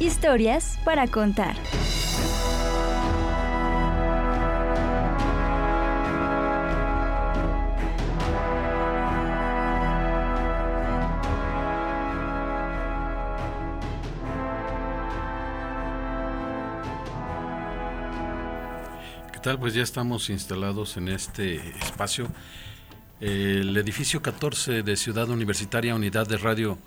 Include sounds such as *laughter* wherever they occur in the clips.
Historias para contar. ¿Qué tal? Pues ya estamos instalados en este espacio. El edificio 14 de Ciudad Universitaria, Unidad de Radio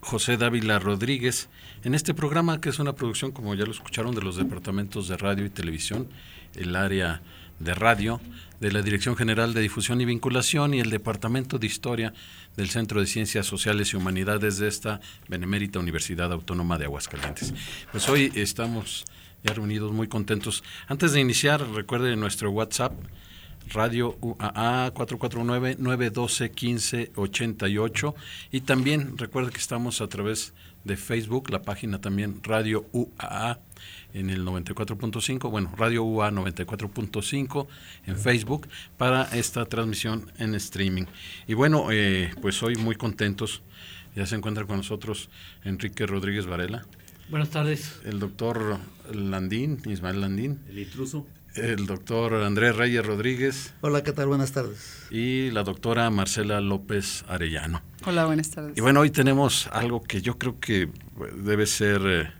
José Dávila Rodríguez, en este programa que es una producción, como ya lo escucharon, de los departamentos de radio y televisión, el área de radio, de la Dirección General de Difusión y Vinculación y el Departamento de Historia del Centro de Ciencias Sociales y Humanidades de esta Benemérita Universidad Autónoma de Aguascalientes. Pues hoy estamos ya reunidos muy contentos. Antes de iniciar, recuerde nuestro WhatsApp Radio UAA 449-912-1588 y también recuerda que estamos a través de Facebook, la página también Radio UAA en el 94.5, bueno, Radio UA 94.5 en Facebook para esta transmisión en streaming. Y bueno, eh, pues hoy muy contentos, ya se encuentra con nosotros Enrique Rodríguez Varela. Buenas tardes. El doctor Landín, Ismael Landín. El intruso el doctor Andrés Reyes Rodríguez. Hola, ¿qué tal? Buenas tardes. Y la doctora Marcela López Arellano. Hola, buenas tardes. Y bueno, hoy tenemos algo que yo creo que debe ser eh,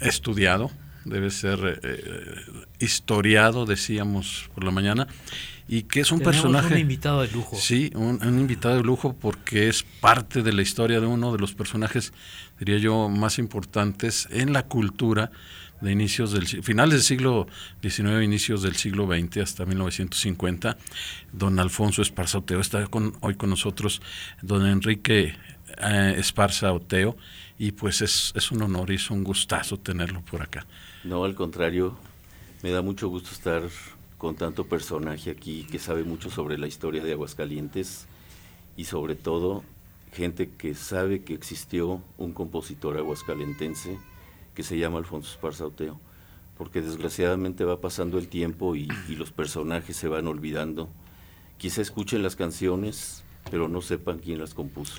estudiado, debe ser eh, historiado, decíamos por la mañana, y que es un Tenemos personaje... un invitado de lujo. Sí, un, un invitado de lujo porque es parte de la historia de uno de los personajes, diría yo, más importantes en la cultura de inicios del finales del siglo XIX, inicios del siglo XX hasta 1950. Don Alfonso Esparza Oteo está con, hoy con nosotros, don Enrique eh, Esparza Oteo, y pues es, es un honor y es un gustazo tenerlo por acá. No, al contrario, me da mucho gusto estar con tanto personaje aquí que sabe mucho sobre la historia de Aguascalientes y sobre todo gente que sabe que existió un compositor aguascalentense que se llama Alfonso Esparza Oteo, porque desgraciadamente va pasando el tiempo y, y, los personajes se van olvidando. Quizá escuchen las canciones, pero no sepan quién las compuso.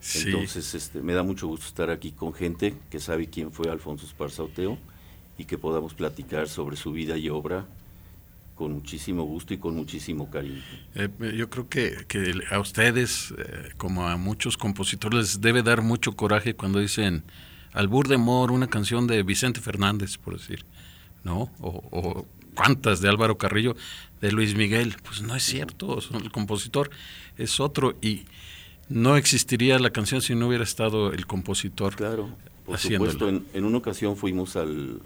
Sí. Entonces, este, me da mucho gusto estar aquí con gente que sabe quién fue Alfonso Esparza Oteo y que podamos platicar sobre su vida y obra con muchísimo gusto y con muchísimo cariño. Eh, yo creo que, que, a ustedes, eh, como a muchos compositores, les debe dar mucho coraje cuando dicen Albur de Amor, una canción de Vicente Fernández, por decir, ¿no? O, o, cuántas de Álvaro Carrillo, de Luis Miguel. Pues no es cierto, el compositor es otro y no existiría la canción si no hubiera estado el compositor. Claro, por supuesto. En, en, una ocasión fuimos al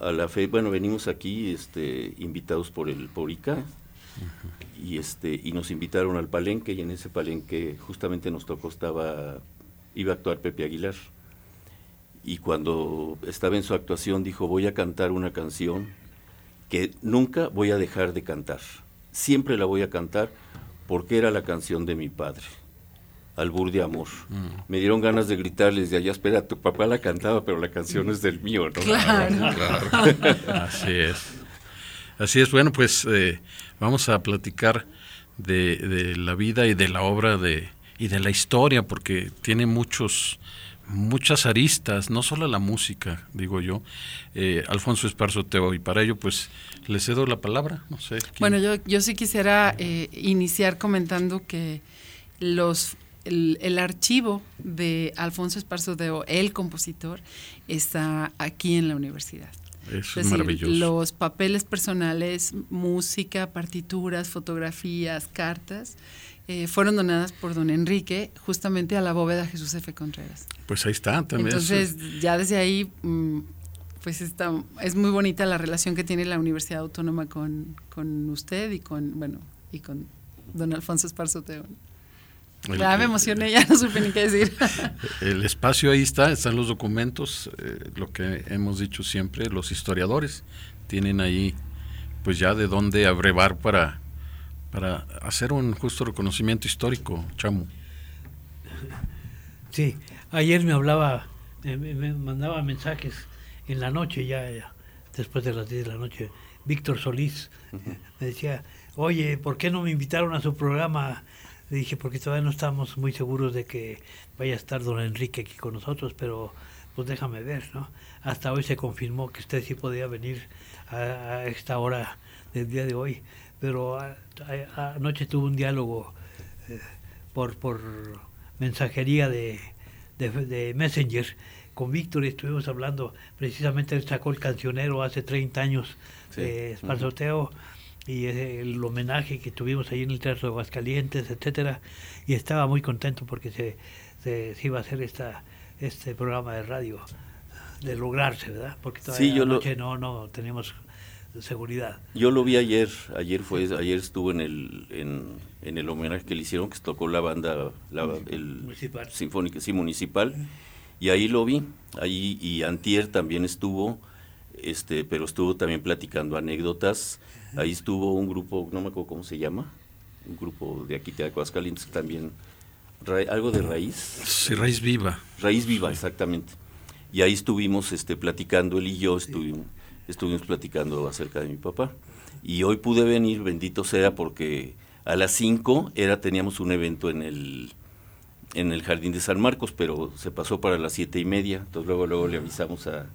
a la fe, bueno, venimos aquí este, invitados por el Porica. Uh -huh. Y este y nos invitaron al palenque y en ese palenque justamente nos tocó estaba iba a actuar Pepe Aguilar y cuando estaba en su actuación dijo voy a cantar una canción que nunca voy a dejar de cantar, siempre la voy a cantar porque era la canción de mi padre, Albur de Amor. Mm. Me dieron ganas de gritarles de allá, espera, tu papá la cantaba, pero la canción es del mío, ¿no? Claro. *laughs* claro. Así es. Así es, bueno, pues eh, vamos a platicar de, de, la vida y de la obra de, y de la historia, porque tiene muchos muchas aristas, no solo la música, digo yo, eh, Alfonso Esparzo Teo, y para ello pues le cedo la palabra, no sé. Bueno, yo, yo sí quisiera eh, iniciar comentando que los el, el, archivo de Alfonso Esparzo Teo, el compositor, está aquí en la universidad. Eso es, es decir, maravilloso. Los papeles personales, música, partituras, fotografías, cartas, eh, fueron donadas por don Enrique justamente a la bóveda Jesús F. Contreras. Pues ahí está también. Entonces, ya desde ahí, pues está, es muy bonita la relación que tiene la Universidad Autónoma con, con usted y con, bueno, y con don Alfonso Esparzo Teo. ya me emocioné, ya no supe ni qué decir. *laughs* El espacio ahí está, están los documentos, eh, lo que hemos dicho siempre, los historiadores tienen ahí pues ya de dónde abrevar para, para hacer un justo reconocimiento histórico, Chamu. Sí, ayer me hablaba, me, mandaba mensajes en la noche ya, después de las 10 de la noche, Víctor Solís, me decía, oye, ¿por qué no me invitaron a su programa? Le dije, porque todavía no estamos muy seguros de que vaya a estar don Enrique aquí con nosotros, pero pues déjame ver, ¿no? Hasta hoy se confirmó que usted sí podía venir a, esta hora del día de hoy, pero anoche tuve un diálogo eh, por, por mensajería de, de, Messenger con Víctor y estuvimos hablando, precisamente él sacó el cancionero hace 30 años de Esparzoteo y el homenaje que tuvimos ahí en el Teatro de Aguascalientes, etcétera, y estaba muy contento porque se, se, iba a hacer esta este programa de radio de lograrse, ¿verdad? Porque todavía yo noche no no tenemos seguridad. Yo lo vi ayer, ayer fue ayer estuvo en el en, en el homenaje que le hicieron que tocó la banda la, el municipal. sinfónica sí municipal y ahí lo vi, ahí y antier también estuvo este pero estuvo también platicando anécdotas Ahí estuvo un grupo, no me acuerdo cómo se llama, un grupo de aquí de Aguascalientes también, algo de raíz. Sí, raíz viva. Raíz viva, exactamente. Y ahí estuvimos este, platicando, él y yo estuvimos, estuvimos platicando acerca de mi papá. Y hoy pude venir, bendito sea, porque a las 5 era, teníamos un evento en el en el jardín de San Marcos, pero se pasó para las siete y media. Entonces luego luego le avisamos a,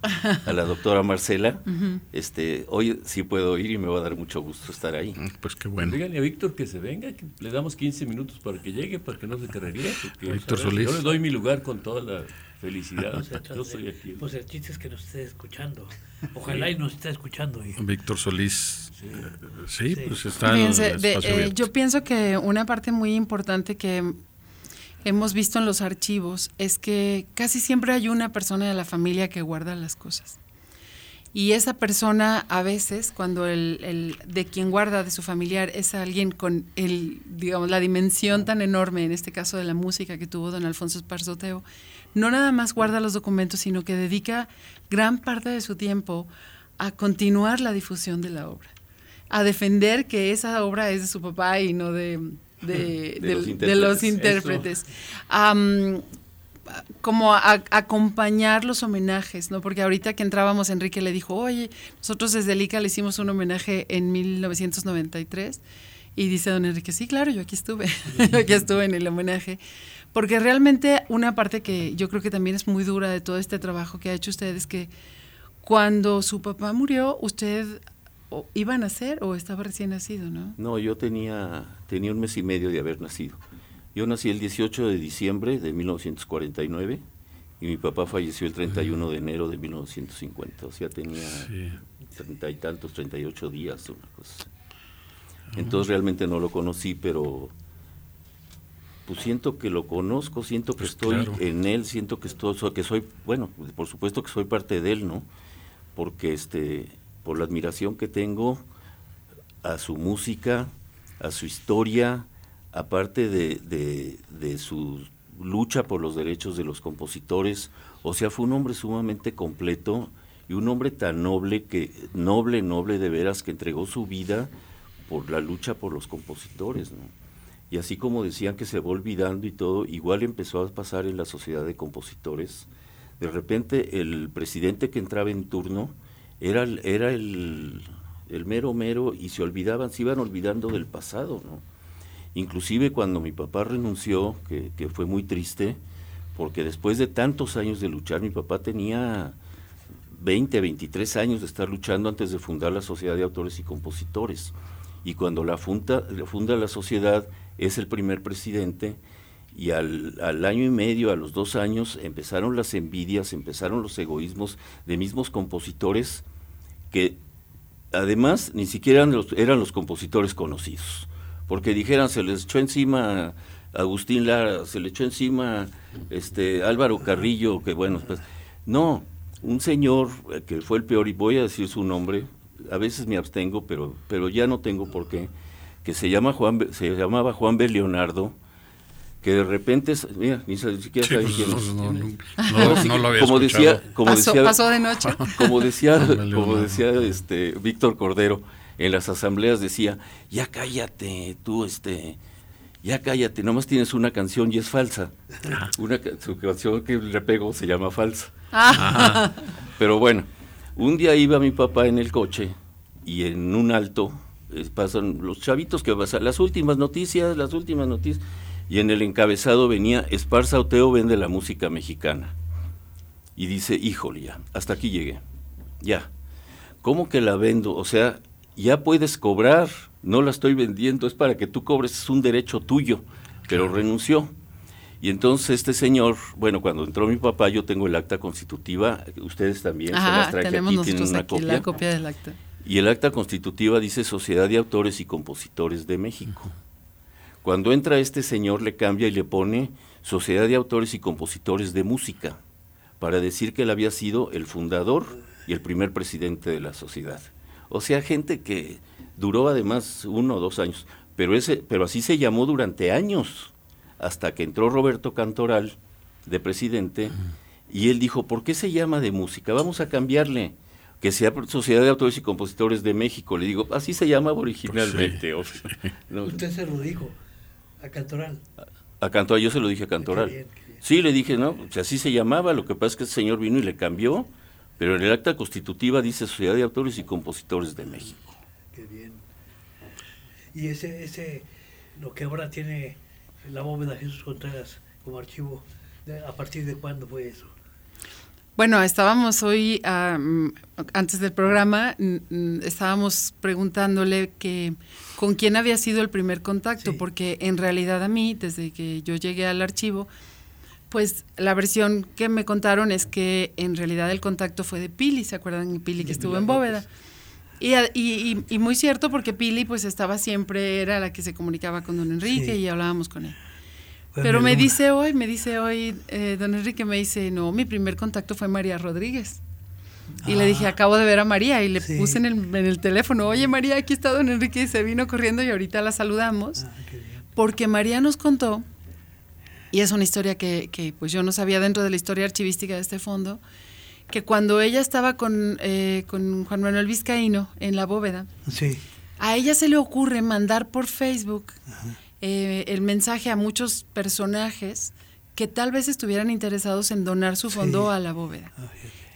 la doctora Marcela, *laughs* este, hoy sí puedo ir y me va a dar mucho gusto estar ahí. Mm, pues qué bueno. Díganle a Víctor que se venga, que le damos 15 minutos para que llegue, para que no se carrería. Víctor Solís. Yo le doy mi lugar con toda la felicidad. yo soy aquí. Pues el chiste es que nos esté escuchando. Ojalá y nos esté escuchando. Víctor Solís. Sí, pues está en eh, Yo pienso que una parte muy importante que hemos visto en los archivos es que casi siempre hay una persona de la familia que guarda las cosas. Y esa persona a veces, cuando el, de quien guarda de su familiar es alguien con el, digamos, la dimensión tan enorme, en este caso de la música que tuvo don Alfonso Esparzoteo, no nada más guarda los documentos, sino que dedica gran parte de su tiempo a continuar la difusión de la obra, a defender que esa obra es de su papá y no de, de, *laughs* los intérpretes. como acompañar los homenajes, ¿no? Porque ahorita que entrábamos, Enrique le dijo, oye, nosotros desde el ICA le hicimos un homenaje en 1993. Y dice don Enrique, sí, claro, yo aquí estuve, *laughs* yo aquí estuve en el homenaje. Porque realmente una parte que yo creo que también es muy dura de todo este trabajo que ha hecho usted es que cuando su papá murió, usted iba a nacer o estaba recién nacido, ¿no? No, yo tenía, tenía un mes y medio de haber nacido. Yo nací el 18 de diciembre de 1949 y mi papá falleció el 31 de enero de 1950. O sea, tenía treinta y tantos, 38 días, una cosa. Entonces realmente no lo conocí, pero pues siento que lo conozco, siento que pues estoy en él, siento que estoy, que soy, bueno, por supuesto que soy parte de él, ¿no? Porque este por la admiración que tengo a su música, a su historia, aparte de, su lucha por los derechos de los compositores. O sea, fue un hombre sumamente completo y un hombre tan noble que, noble, noble de veras, que entregó su vida por la lucha por los compositores. Y así como decían que se va olvidando y todo, igual empezó a pasar en la sociedad de compositores. De repente el presidente que entraba en turno, era, era el, mero mero y se olvidaban, se iban olvidando del pasado, ¿no? Inclusive cuando mi papá renunció, que, que fue muy triste, porque después de tantos años de luchar, mi papá tenía 20, 23 años de estar luchando antes de fundar la Sociedad de Autores y Compositores. Y cuando la funda, funda la sociedad, es el primer presidente y al, año y medio, a los dos años, empezaron las envidias, empezaron los egoísmos de mismos compositores que además ni siquiera eran los, eran los compositores conocidos, porque dijeran, se les echó encima Agustín Lara, se le echó encima este Álvaro Carrillo, que bueno, pues no, un señor eh, que fue el peor, y voy a decir su nombre, a veces me abstengo, pero, pero ya no tengo por qué, que se, llama Juan, se llamaba Juan B. Leonardo, que de repente, mira, ni siquiera Sí, saben pues, quién es. no, no, Ahora no, sí no que, lo había como escuchado. decía, como pasó, decía, pasó de noche. *laughs* como decía, como este Víctor Cordero en las asambleas decía, ya cállate, tú este, ya cállate, nomás tienes una canción y es falsa. Una su canción que le pego se llama falsa. Ah, Pero bueno, un día iba mi papá en el coche y en un alto pasan los chavitos que pasan las últimas noticias, las últimas noticias, y en el encabezado venía Esparza Oteo vende la música mexicana. Y dice, híjole ya, hasta aquí llegué, ya. ¿Cómo que la vendo? O sea, ya puedes cobrar, no la estoy vendiendo, es para que tú cobres, es un derecho tuyo, pero renunció. Y entonces este señor, bueno, cuando entró mi papá, yo tengo el acta constitutiva, ustedes también, se las traje aquí, tienen una aquí copia. la copia del acta. Y el acta constitutiva dice Sociedad de Autores y Compositores de México. Cuando entra este señor le cambia y le pone Sociedad de Autores y Compositores de Música, para decir que él había sido el fundador y el primer presidente de la sociedad. O sea, gente que duró además uno o dos años, pero, ese, pero así se llamó durante años, hasta que entró Roberto Cantoral de presidente, y él dijo, ¿por qué se llama de música? Vamos a cambiarle que sea Sociedad de Autores y Compositores de México. Le digo, así se llamaba originalmente. o sea, no, Usted se lo dijo a Cantoral. a Cantoral, yo se lo dije a Cantoral. Qué bien, qué bien. Sí, le dije, no, o sea, así se llamaba, lo que pasa es que ese señor vino y le cambió, pero en el acta constitutiva dice Sociedad de Autores y Compositores de México. Qué bien. Y ese, ese, lo que ahora tiene la bóveda Jesús Contreras como archivo, ¿de- ¿a partir de cuándo fue eso? Bueno, estábamos hoy, ah, mm, antes del programa, estábamos preguntándole que con quién había sido el primer contacto, Sí. porque en realidad a mí, desde que yo llegué al archivo, pues la versión que me contaron es que en realidad el contacto fue de Pili, ¿se acuerdan? Pili que De estuvo Pilar en Bóveda. Y, y- y- y muy cierto porque Pili pues estaba siempre, era la que se comunicaba con don Enrique Sí. y hablábamos con él. Fue Pero me dice hoy, me dice hoy, eh, don Enrique me dice, no, mi primer contacto fue María Rodríguez. Y le dije, Ah. acabo de ver a María y le Sí. puse en el, en el teléfono, oye María, aquí está don Enrique y se vino corriendo y ahorita la saludamos. Ah. Porque María nos contó, y es una historia que, que, pues yo no sabía dentro de la historia archivística de este fondo, que cuando ella estaba con, eh, con Juan Manuel Vizcaíno en la bóveda, Sí, a ella se le ocurre mandar por Facebook eh, el mensaje a muchos personajes que tal vez estuvieran interesados en donar su Sí. fondo a la bóveda.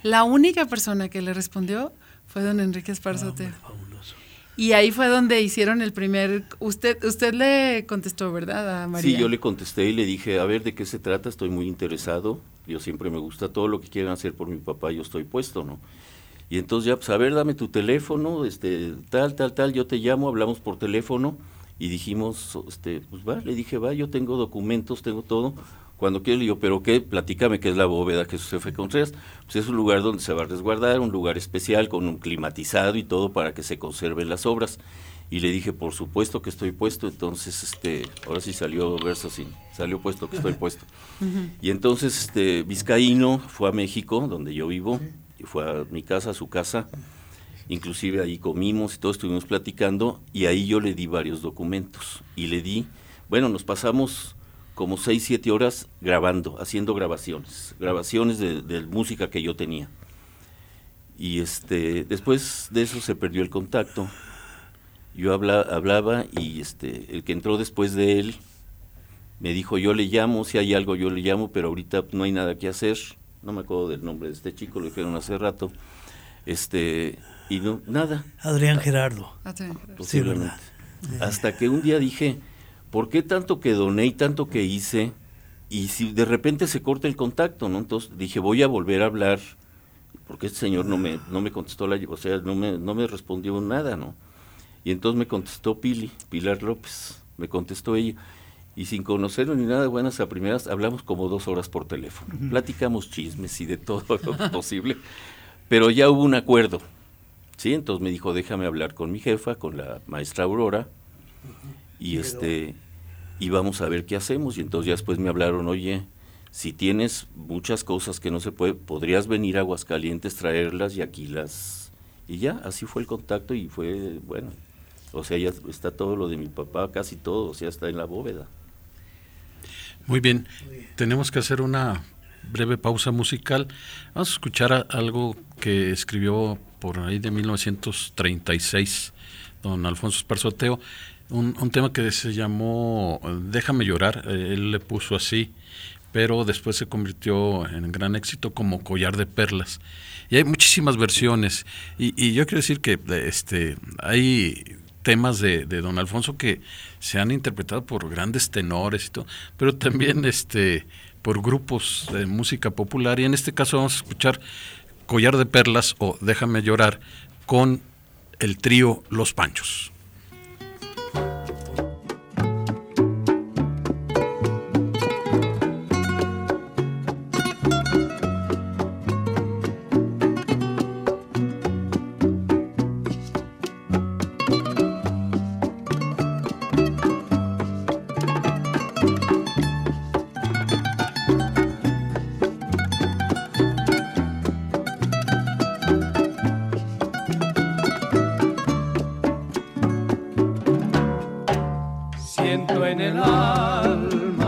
La única persona que le respondió fue don Enrique Ah, fabuloso. Y ahí fue donde hicieron el primer... Usted usted le contestó, ¿verdad, a María? Sí, yo le contesté y le dije, a ver, ¿de qué se trata? Estoy muy interesado. Yo siempre me gusta todo lo que quieran hacer por mi papá, yo estoy puesto, ¿no? Y entonces ya, pues, a ver, dame tu teléfono, este, tal, tal, tal, yo te llamo, hablamos por teléfono y dijimos, este, pues va, le dije, va, yo tengo documentos, tengo todo. Cuando quiero, le digo, ¿pero qué? Platícame qué es la bóveda Jesús F. Contreras. Pues es un lugar donde se va a resguardar, un lugar especial con un climatizado y todo para que se conserven las obras. Y le dije, por supuesto que estoy puesto, entonces, este, ahora sí salió verso así, salió puesto que estoy puesto. Y entonces, este, Vizcaíno fue a México, donde yo vivo, y fue a mi casa, a su casa, inclusive ahí comimos y todos estuvimos platicando, y ahí yo le di varios documentos, y le di, bueno, nos pasamos como seis, siete horas grabando, haciendo grabaciones, grabaciones de, de música que yo tenía. Y este, después de eso se perdió el contacto. Yo habla- hablaba y este, el que entró después de él me dijo, yo le llamo, si hay algo yo le llamo, pero ahorita no hay nada que hacer. No me acuerdo del nombre de este chico, lo dijeron hace rato. Este, y no, nada, Adrián Gerardo. Ah, sí. posiblemente. Hasta que un día dije, ¿por qué tanto que doné y tanto que hice? Y si de repente se corta el contacto, ¿no? Entonces dije, voy a volver a hablar, porque este señor no me, no me contestó, la, o sea, no me, no me respondió nada, ¿no? Y entonces me contestó Pili, Pilar López, me contestó ella. Y sin conocerlo ni nada, buenas a primeras, hablamos como dos horas por teléfono. Platicamos chismes y de todo *laughs* lo posible. Pero ya hubo un acuerdo. Sí, entonces me dijo, déjame hablar con mi jefa, con la maestra Aurora, y Pero- este, y vamos a ver qué hacemos. Y entonces ya después me hablaron, oye, si tienes muchas cosas que no se puede, podrías venir a Aguascalientes, traerlas y aquí las... Y ya, así fue el contacto y fue, bueno, o sea, ya está todo lo de mi papá, casi todo, o sea, está en la bóveda. Muy bien, tenemos que hacer una breve pausa musical. Vamos a escuchar a- algo que escribió por ahí de 1936 don Alfonso Esparzoteo, un, un tema que se llamó Déjame llorar, eh, él le puso así, pero después se convirtió en gran éxito como Collar de Perlas. Y hay muchísimas versiones. Y, y yo quiero decir que este, hay temas de, de don Alfonso que se han interpretado por grandes tenores y todo, pero también este, por grupos de música popular. Y en este caso vamos a escuchar Collar de Perlas o Déjame llorar con el trío Los Panchos. Siento en el alma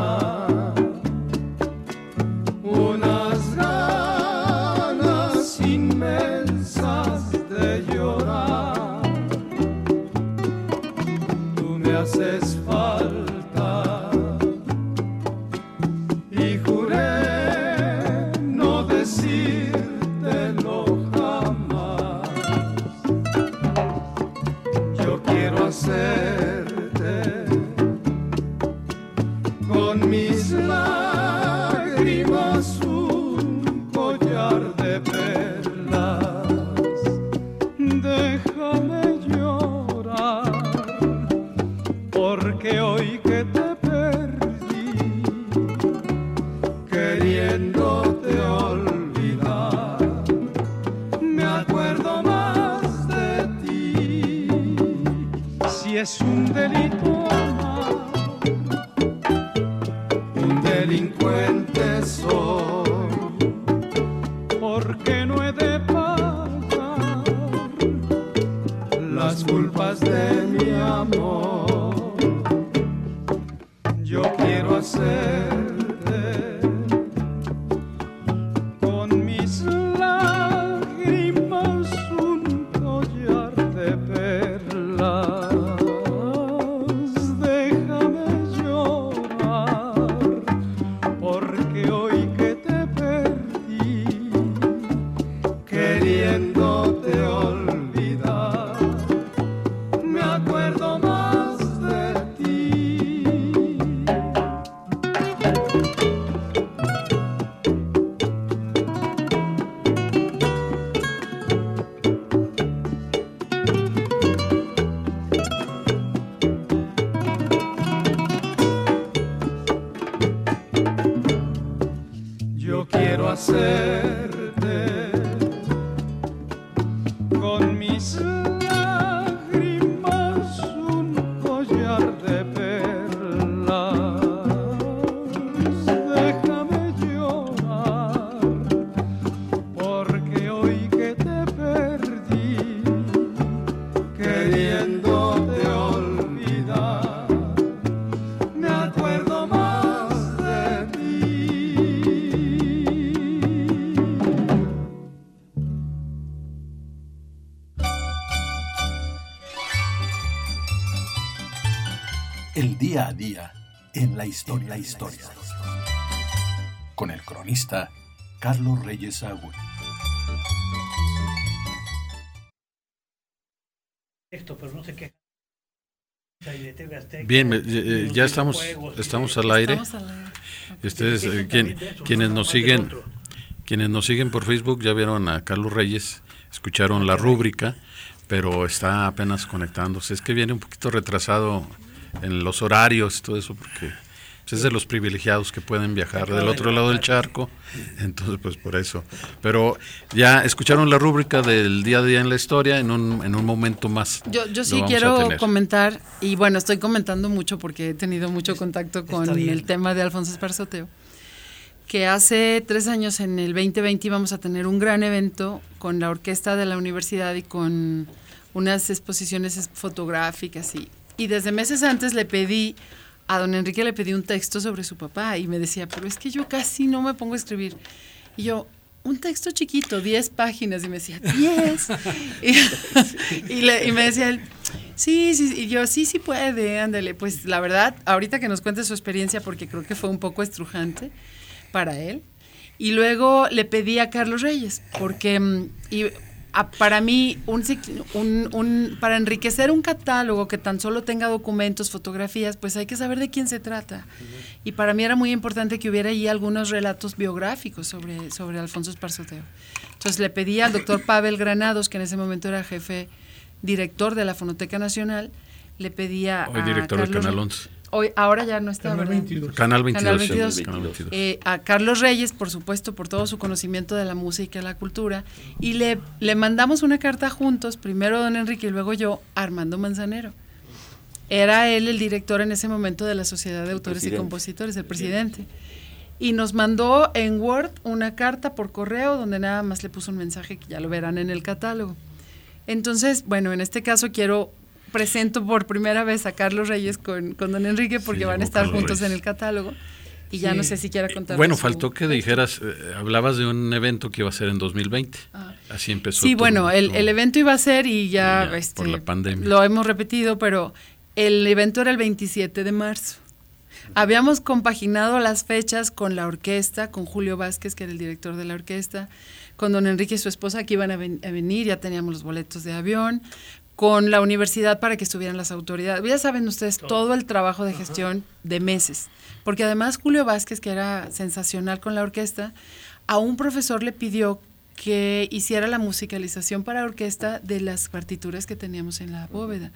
en la historia. la historia. Con el cronista Carlos Reyes Agüe. Esto, pero no sé qué. Bien, eh, eh, ya estamos, estamos al aire. Ustedes, eh, quien- eso, quienes no nos siguen, quienes nos siguen por Facebook ya vieron a Carlos Reyes, escucharon la rúbrica, pero está apenas conectándose. Es que viene un poquito retrasado en los horarios y todo eso, porque pues, es de los privilegiados que pueden viajar del de otro lado del charco. Entonces, pues por eso. Pero ya escucharon la rúbrica del día a día en la historia, en un, en un momento más. Yo, yo sí vamos a quiero comentar, y bueno, estoy comentando mucho porque he tenido mucho contacto con el tema de Alfonso Esparzoteo, que hace tres años, en el 2020, íbamos a tener un gran evento con la orquesta de la universidad y con unas exposiciones es- fotográficas. Y, y desde meses antes le pedí a don Enrique le pedí un texto sobre su papá y me decía, pero es que yo casi no me pongo a escribir. Y yo, un texto chiquito, 10 páginas, y me decía, 10. *laughs* y, y y me decía él, sí, sí, y yo, sí, sí puede, ándale. Pues la verdad, ahorita que nos cuente su experiencia, porque creo que fue un poco estrujante para él. Y luego le pedí a Carlos Reyes, porque mm, y, a- para mí, un, un- un- para enriquecer un catálogo que tan solo tenga documentos, fotografías, pues hay que saber de quién se trata. Y para mí era muy importante que hubiera ahí algunos relatos biográficos sobre, sobre Alfonso Esparzoteo. Entonces le pedí al doctor *laughs* Pavel Granados, que en ese momento era jefe director de la Fonoteca Nacional, le pedía Hoy a director de Carlos Canal Re- 11. Hoy, ahora ya no está, Canal ¿verdad? 22. Canal 22. Canal 22. Canal 22. Eh, a Carlos Reyes, por supuesto, por todo su conocimiento de la música y la cultura, y le, le mandamos una carta juntos, primero don Enrique y luego yo, a Armando Manzanero. Era él el director en ese momento de la Sociedad de Autores y. Compositores, el presidente. Y nos mandó en Word una carta por correo donde nada más le puso un mensaje que ya lo verán en el catálogo. Entonces, bueno, en este caso quiero presento por primera vez a Carlos Reyes con, con don Enrique porque Sí, van a estar Carlos juntos Reyes. en el catálogo. Y ya Sí. no sé si quiera contar. Bueno, faltó que dijeras, eh, hablabas de un evento que iba a ser en 2020. Ah. Así empezó. Sí, bueno, el, el evento iba a ser y ya, este, por la pandemia. lo hemos repetido, pero el evento era el 27 de marzo. Habíamos compaginado las fechas con la orquesta, con Julio Vázquez, que era el director de la orquesta, con don Enrique y su esposa que iban a, ven- a venir, ya teníamos los boletos de avión, con la universidad para que estuvieran las autoridades. Ya saben ustedes todo el trabajo de gestión de meses, porque además Julio Vázquez, que era sensacional con la orquesta, a un profesor le pidió que hiciera la musicalización para orquesta de las partituras que teníamos en la bóveda.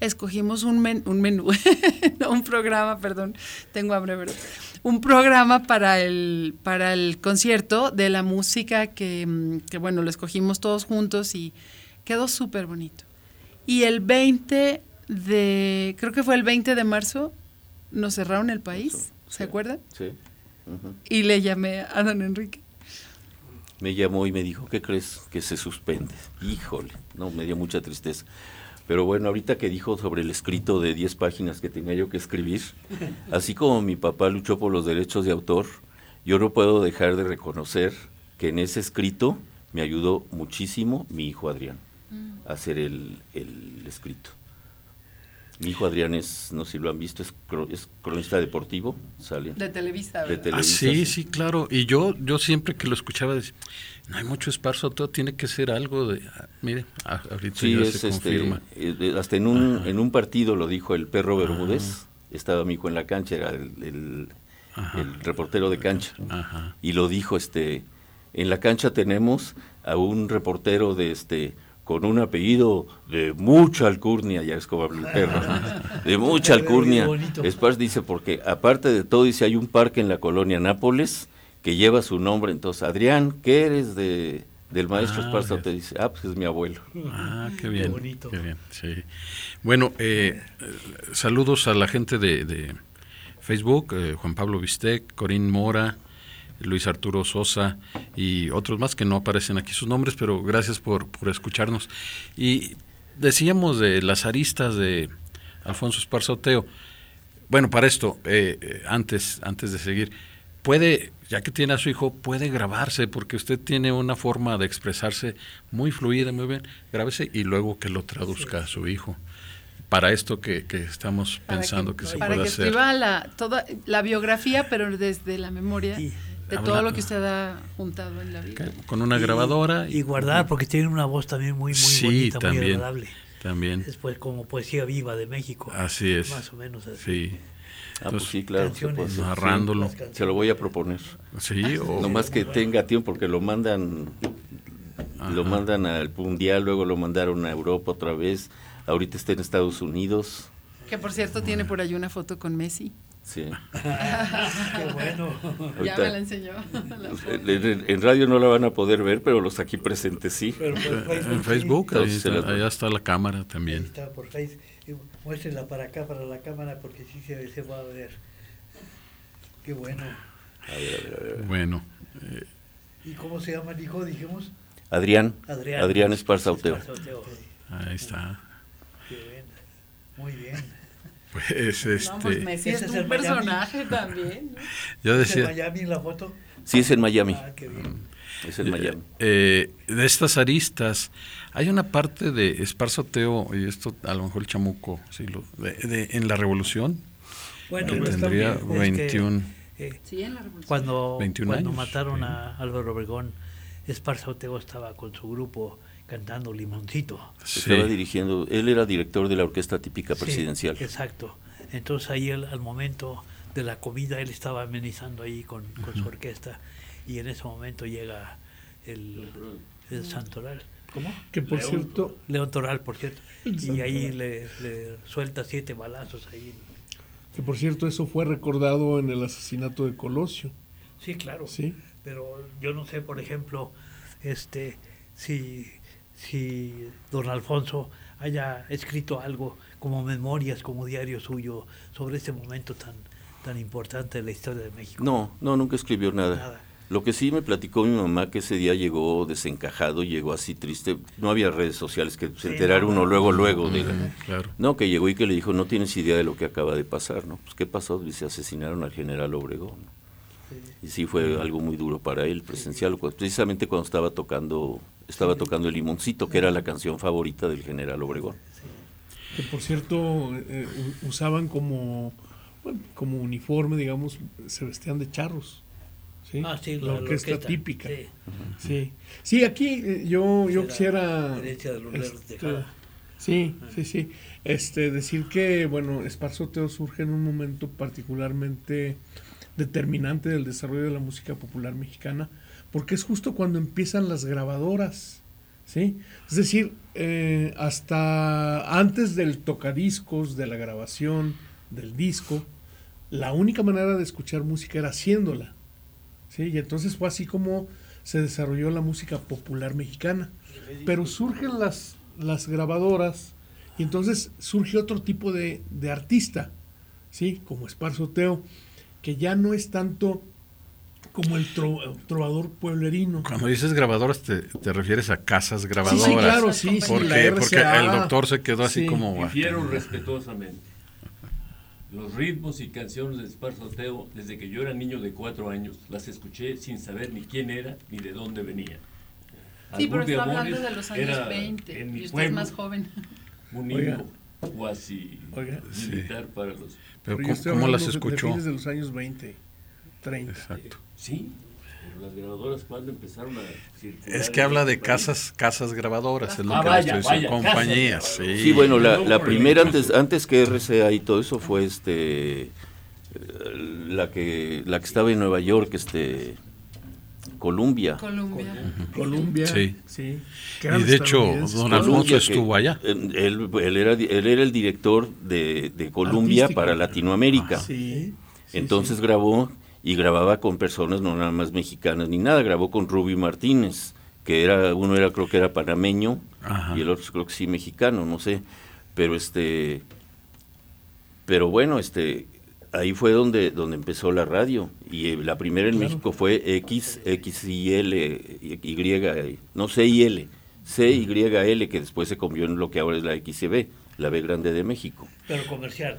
Escogimos un, men- un menú, *laughs* no, un programa, perdón, tengo hambre, ¿verdad? Un programa para el, para el concierto de la música que, mm, que, bueno, lo escogimos todos juntos y quedó súper bonito. Y el 20 de, creo que fue el 20 de marzo, nos cerraron el país, ¿se acuerdan? Sí. Y le llamé a don Enrique. Me llamó y me dijo, ¿qué crees? Que se suspende. Híjole, no, me dio mucha tristeza. Pero bueno, ahorita que dijo sobre el escrito de 10 páginas que tenía yo que escribir, *laughs* así como mi papá luchó por los derechos de autor, yo no puedo dejar de reconocer que en ese escrito me ayudó muchísimo mi hijo Adrián hacer el, el escrito. Mi hijo Adrián es, no sé si lo han visto, es, cro- es cronista deportivo, sale. De Televisa, De ¿verdad? Ah, Televisa, sí, sí. sí, claro. Y yo, yo siempre que lo escuchaba decía, no hay mucho esparzo, todo tiene que ser algo de, ah, mire, ah, ahorita Sí, ya es se este, confirma. eh, hasta en un, en un partido lo dijo el perro Bermúdez, estaba mi hijo en la cancha, era el, el- Ajá. el reportero de cancha, Ajá. y lo dijo, este, en la cancha tenemos a un reportero de este con un apellido de mucha alcurnia, ya es como el perro, ¿no? de mucha Qué alcurnia. Después dice, porque aparte de todo, dice, hay un parque en la colonia Nápoles que lleva su nombre, entonces, Adrián, ¿qué eres de, del maestro Ah, Esparza? Te dice, ah, pues es mi abuelo. Ah, qué Qué bien. bonito. Qué bien, sí. Bueno, eh, eh, saludos a la gente de, de Facebook, eh, Juan Pablo Bistec, Corín Mora, Luis Arturo Sosa y otros más que no aparecen aquí sus nombres, pero gracias por, por escucharnos. Y decíamos de las aristas de Alfonso Esparza Oteo. Bueno, para esto, eh, eh, antes, antes de seguir, puede, ya que tiene a su hijo, puede grabarse, porque usted tiene una forma de expresarse muy fluida, muy bien, grábese y luego que lo traduzca a su hijo. Para esto que, que estamos Para pensando que, se para puede que hacer. escriba la, toda, la biografía, pero desde la memoria Sí. De Habla- todo lo que usted ha juntado en la vida. Con una grabadora. Y guardar, porque tienen una voz también muy, muy Sí, bonita, muy también. agradable. También. Es pues como poesía viva de México. Así es. Más o menos así. Sí. Ah, pues sí, claro. canciones. Narrándolo. Sí, se lo voy a proponer. Sí, o- Nomás que tenga tiempo porque lo mandan lo mandan al mundial, luego lo mandaron a Europa otra vez. Ahorita está en Estados Unidos. Que por cierto tiene por ahí una foto con Messi. Sí. *laughs* Qué bueno. Ya Ahorita- me la enseñó. En, en- en radio no la van a poder ver, pero los aquí presentes sí. Pero por Facebook, en Facebook, sí. ahí está, las- allá está la cámara Ahí también. está por Facebook. Y Muéstrenla para acá, para la cámara, porque sí se, se va a ver. Qué bueno. A ver, a ver, a ver. Bueno, ¿Y cómo se llama el hijo, dijimos? Adrián. Adrián. Adrián Esparza Oteo. Esparza Oteo. ahí está. Qué bueno. Muy bien. Pues No, pues este, Messi Ese es es un el Miami. personaje también. ¿no? *laughs* yo ¿Es en decía, Miami la foto? Sí, es en Miami. Ah, qué bien. Es en Miami. eh, de estas aristas, hay una parte de Esparzo Teo, y esto a lo mejor el chamuco, sí, lo- de- de- en la revolución, Bueno, que pues tendría también, es que, 21. eh, Sí, en la revolución. cuando 21 cuando años, mataron sí. a Álvaro Obregón, Esparza Oteo estaba con su grupo cantando Limoncito. Sí. Estaba dirigiendo, él era director de la orquesta típica Sí, presidencial. exacto. Entonces ahí él, al momento de la comida él estaba amenizando ahí con, con su orquesta y en ese momento llega el, el Santoral. ¿Cómo? Que por cierto, León Toral, por cierto. Y ahí le, le suelta siete balazos ahí. que por cierto eso fue recordado en el asesinato de Colosio. Sí, claro. Sí. Pero yo no sé, por ejemplo, este si, si don Alfonso haya escrito algo como memorias, como diario suyo, sobre ese momento tan, tan importante de la historia de México. No, no, nunca escribió nada. Nada. Lo que sí me platicó mi mamá que ese día llegó desencajado, llegó así triste. No había redes sociales que se enterara no, uno no. luego, luego. De claro. No, que llegó y que le dijo, no tienes idea de lo que acaba de pasar, ¿no? Pues, ¿qué pasó? Dice, asesinaron al general Obregón. Y sí fue algo muy duro para él, presencial, precisamente cuando estaba tocando, estaba tocando el limoncito, que era la canción favorita del general Obregón. Que por cierto eh, usaban como, bueno, como uniforme, digamos, se vestían de charros. ¿sí? Ah, sí, la, la- la orquesta, orquesta, típica. sí. Sí. Sí, aquí eh, yo, yo Era quisiera... este, sí, sí, sí. Este, decir que, bueno, Esparzoteo surge en un momento particularmente determinante del desarrollo de la música popular mexicana, porque es justo cuando empiezan las grabadoras, ¿sí? Es decir, eh, hasta antes del tocadiscos, de la grabación, del disco, la única manera de escuchar música era haciéndola, ¿sí? Y entonces fue así como se desarrolló la música popular mexicana. Pero surgen las, las grabadoras y entonces surge otro tipo de, de artista, ¿sí? Como Esparzo Teo, que ya no es tanto como el tro- trovador pueblerino. Cuando dices grabadoras te, te refieres a casas Sí, grabadoras. sí, claro, sí, sí, Porque, la porque el doctor se quedó así Sí. como... Difiero respetuosamente. Los ritmos y canciones de Esparzo Teo, desde que yo era niño de cuatro años, las escuché sin saber ni quién era ni de dónde venía. Sí, pero está hablando de los años era 20 en mi y usted es pueblo más joven. un himno cuasi militar para los... Pero Pero ¿cómo, cómo las hablando de- de escuchó? fines de los años 20, 30. Exacto. Sí, pero las grabadoras cuando empezaron a circular... Es que habla de este país? casas, casas grabadoras, es lo Ah, que vaya, estoy diciendo. vaya, Compañías, casas. sí. Sí, bueno, la, la primera antes, antes que RCA y todo eso fue este la que la que estaba en Nueva York, este Columbia. Colombia. Colombia. Sí. Y de hecho, don Columbia, Alfonso estuvo allá. Él, él era, él era el director de, de Columbia Artístico. para Latinoamérica. Sí. sí, Entonces sí. grabó y grababa con personas no nada más mexicanas ni nada, grabó con Ruby Martínez, que era uno era creo que era panameño Ajá. y el otro creo que sí mexicano, no sé, pero este pero bueno, este ahí fue donde donde empezó la radio y eh, la primera en Claro. México fue X X y L Y no C y L, C Y L que después se convirtió en lo que ahora es la XCB, la B grande de México. Pero comercial.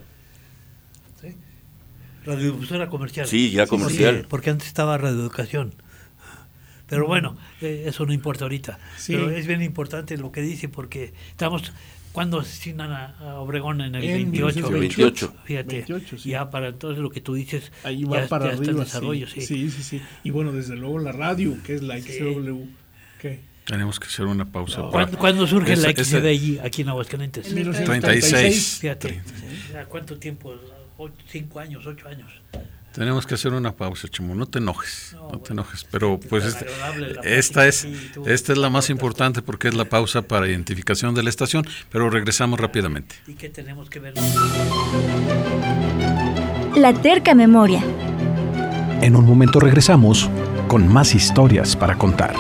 Radiodifusora comercial. Sí, ya comercial. Porque, porque antes estaba radioeducación. Pero bueno, eh, eso no importa ahorita. Sí. Pero es bien importante lo que dice porque estamos cuando asesinan a, a Obregón en el En 28. 1928. Fíjate, 28, sí. ya para entonces lo que tú dices Ahí ya, va es- para ya está en arriba. desarrollo, sí. sí. sí, sí, sí. Y bueno, desde luego la radio, que es la Sí. XW. ¿qué? Tenemos que hacer una pausa. para- ¿Cuándo, cuándo surge Ese- la ese- XCD allí, aquí en Aguascalientes? En el 36. Fíjate, ¿a cuánto tiempo? O- ¿Cinco años, ocho años? Tenemos que hacer una pausa, Chimo. No te enojes, No, no, te enojes. Pero pues este- esta es tú. esta es la más importante porque es la pausa para identificación de la estación. Pero regresamos rápidamente. ¿Y qué tenemos que ver? La terca memoria. En un momento regresamos con más historias para contar.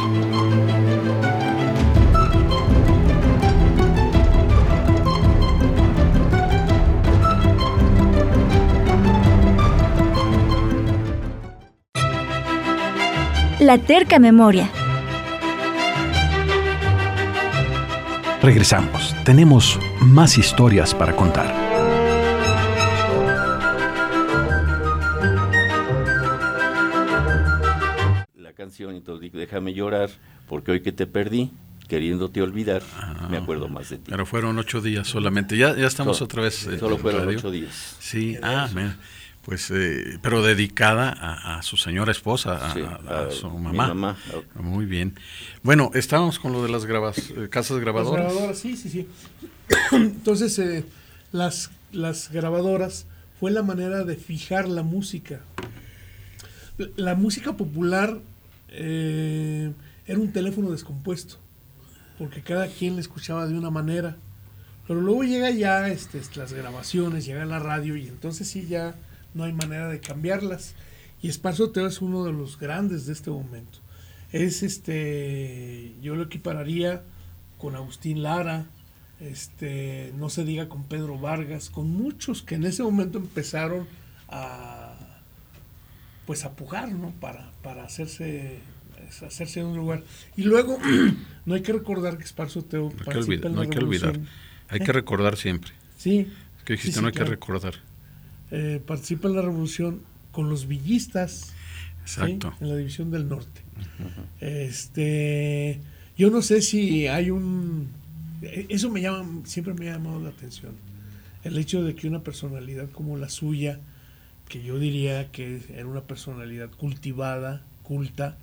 La terca memoria. Regresamos. Tenemos más historias para contar. La canción, entonces déjame llorar, porque hoy que te perdí, queriéndote olvidar, ah, me acuerdo más de ti. Pero fueron ocho días solamente. Ya, ya estamos otra vez. Solo fueron ocho días. Sí, ah, mira pues, eh, pero dedicada a, a su señora esposa, a, Sí, a- a a su mi mamá. mamá. Muy bien. Bueno, estábamos con lo de las grabas, eh, casas Las grabadoras. grabadoras, sí, sí, sí. *clears throat* Entonces, eh, las, las grabadoras fue la manera de fijar la música. La, la música popular eh, era un teléfono descompuesto, porque cada quien le escuchaba de una manera. Pero luego llega ya este, las grabaciones, llega la radio y entonces sí ya no hay manera de cambiarlas. Y Esparzo Teo es uno de los grandes de este momento. Es este, yo lo equipararía con Agustín Lara, este, no se diga con Pedro Vargas, con muchos que en ese momento empezaron a pues a pujar, ¿no? Para, para hacerse hacerse en un lugar. Y luego *clears throat* no hay que recordar que Esparzo Teo No hay que, olvidar, no hay que olvidar. Hay ¿Eh? que recordar siempre. Sí. Que dijiste, sí, sí, no hay que recordar. Eh, participa en la revolución con los villistas. En la división del norte. Este, yo no sé si hay un, eso me llama, siempre me ha llamado la atención, el hecho de que una personalidad como la suya, que yo diría que era una personalidad cultivada, culta,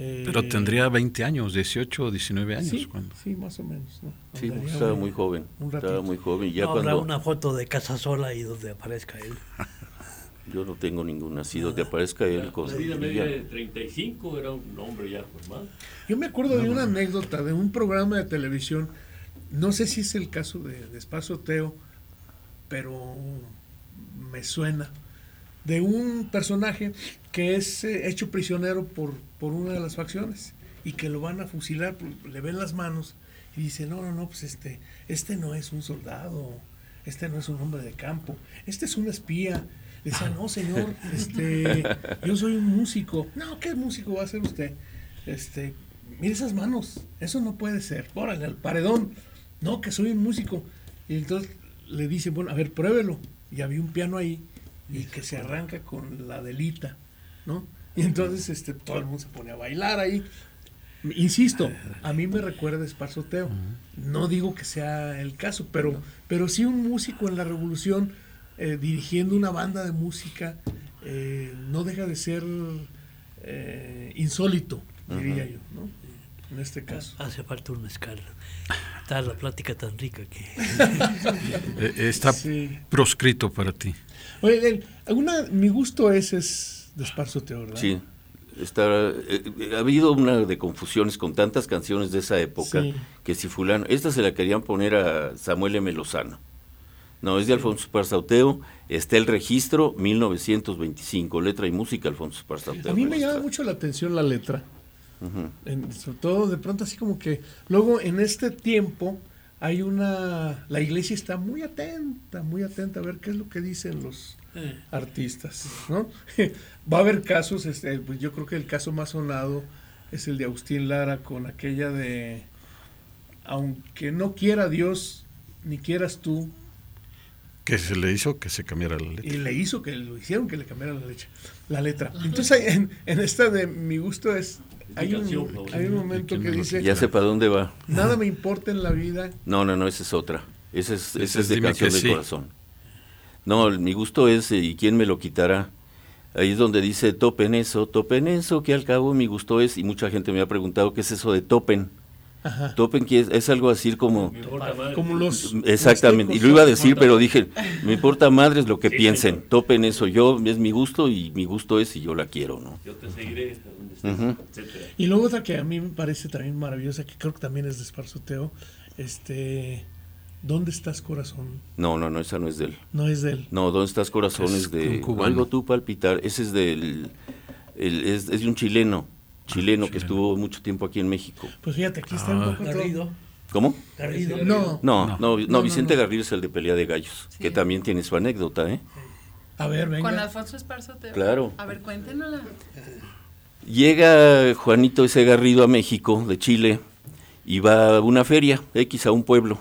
eh, Pero tendría 20 años, 18 o 19 años. sí, cuando- sí, más o menos. ¿no? Sí, pues, estaba un- muy joven. un Estaba ratito. muy joven. Ya No habrá una foto de casa sola y donde aparezca él. *laughs* yo no tengo ninguna, así donde aparezca él con La vida media de ya- 35 era un hombre ya formado. Yo me acuerdo de una anécdota de un programa de televisión, no sé si es el caso de, de Espacio Teo, pero me suena, de un personaje que es eh, hecho prisionero por, por una de las facciones y que lo van a fusilar, pues, le ven las manos y dice, no, no, no, pues este, este no es un soldado, este no es un hombre de campo, este es un espía. Le decía, no, señor, *laughs* este, yo soy un músico. No, ¿qué músico va a ser usted? Este, mire esas manos, eso no puede ser. Órale, al paredón. No, que soy un músico. Y entonces le dice, bueno, a ver, pruébelo. Y había un piano ahí y que se arranca con la delita, ¿no? Y entonces este, todo el mundo se pone a bailar ahí. Insisto, a mí me recuerda a Esparzo Teo. No digo que sea el caso, pero, pero sí un músico en la revolución eh, dirigiendo una banda de música eh, no deja de ser eh, insólito, diría yo, ¿no? En este caso. Hace falta un mezcal. Está la plática tan rica que... *laughs* Está Sí. proscrito para ti. Oye, el- alguna, mi gusto es de Esparzo Teo, ¿verdad? Sí, está, eh, ha habido una de confusiones con tantas canciones de esa época Sí. que si fulano, esta se la querían poner a Samuel M. Lozano. No, es de Alfonso Parsauteo, está el registro 1925, letra y música Alfonso Parsauteo. A mí me llama mucho la atención la letra. En- sobre todo de pronto así como que luego en este tiempo hay una la iglesia está muy atenta muy atenta a ver qué es lo que dicen los artistas no *laughs* va a haber casos este pues yo creo que el caso más sonado es el de Agustín Lara con aquella de aunque no quiera Dios ni quieras tú Que se le hizo que se cambiara la letra. y le hizo que lo hicieron que le cambiara la letra la letra entonces hay- en, en esta de mi gusto es hay un, hay un momento ¿Quién que dice Ya sé para dónde va. Nada me importa en la vida. No, no, no, esa es otra. Esa es, esa es de dime canción del sí. corazón. No, el- mi gusto es, eh, ¿y quién me lo quitará? Ahí es donde dice topen eso, topen eso, que al cabo mi gusto es, y mucha gente me ha preguntado qué es eso de topen. Ajá. Topen que es, es algo así como... Me importa madre. Como los. Exactamente, y lo iba a decir, pero dije, me importa madres lo que Sí, piensen, señor. topen eso, yo, es mi gusto y mi gusto es y yo la quiero, ¿no? Yo te seguiré a donde estés, etcétera. Y luego otra que a mí me parece también maravillosa, que creo que también es de Esparzoteo, este. ¿Dónde estás, corazón? No, no, no, esa no es de él. No es de él. No, ¿dónde estás corazones Es de un cubano. algo tú palpitar? Ese es del el- es, es de un chileno, chileno que chileno. estuvo mucho tiempo aquí en México. Pues fíjate, aquí está Ah. un poco. todo. Garrido. ¿Cómo? Garrido. No. No, No. no, no, No, no, Vicente no. Garrido es el de pelea de gallos, que también tiene su anécdota, ¿eh? A ver, venga. Con Alfonso Esparzo Teo. Claro. A ver, cuéntenosla. Llega Juanito ese Garrido a México, de Chile, y va a una feria, X, a un pueblo.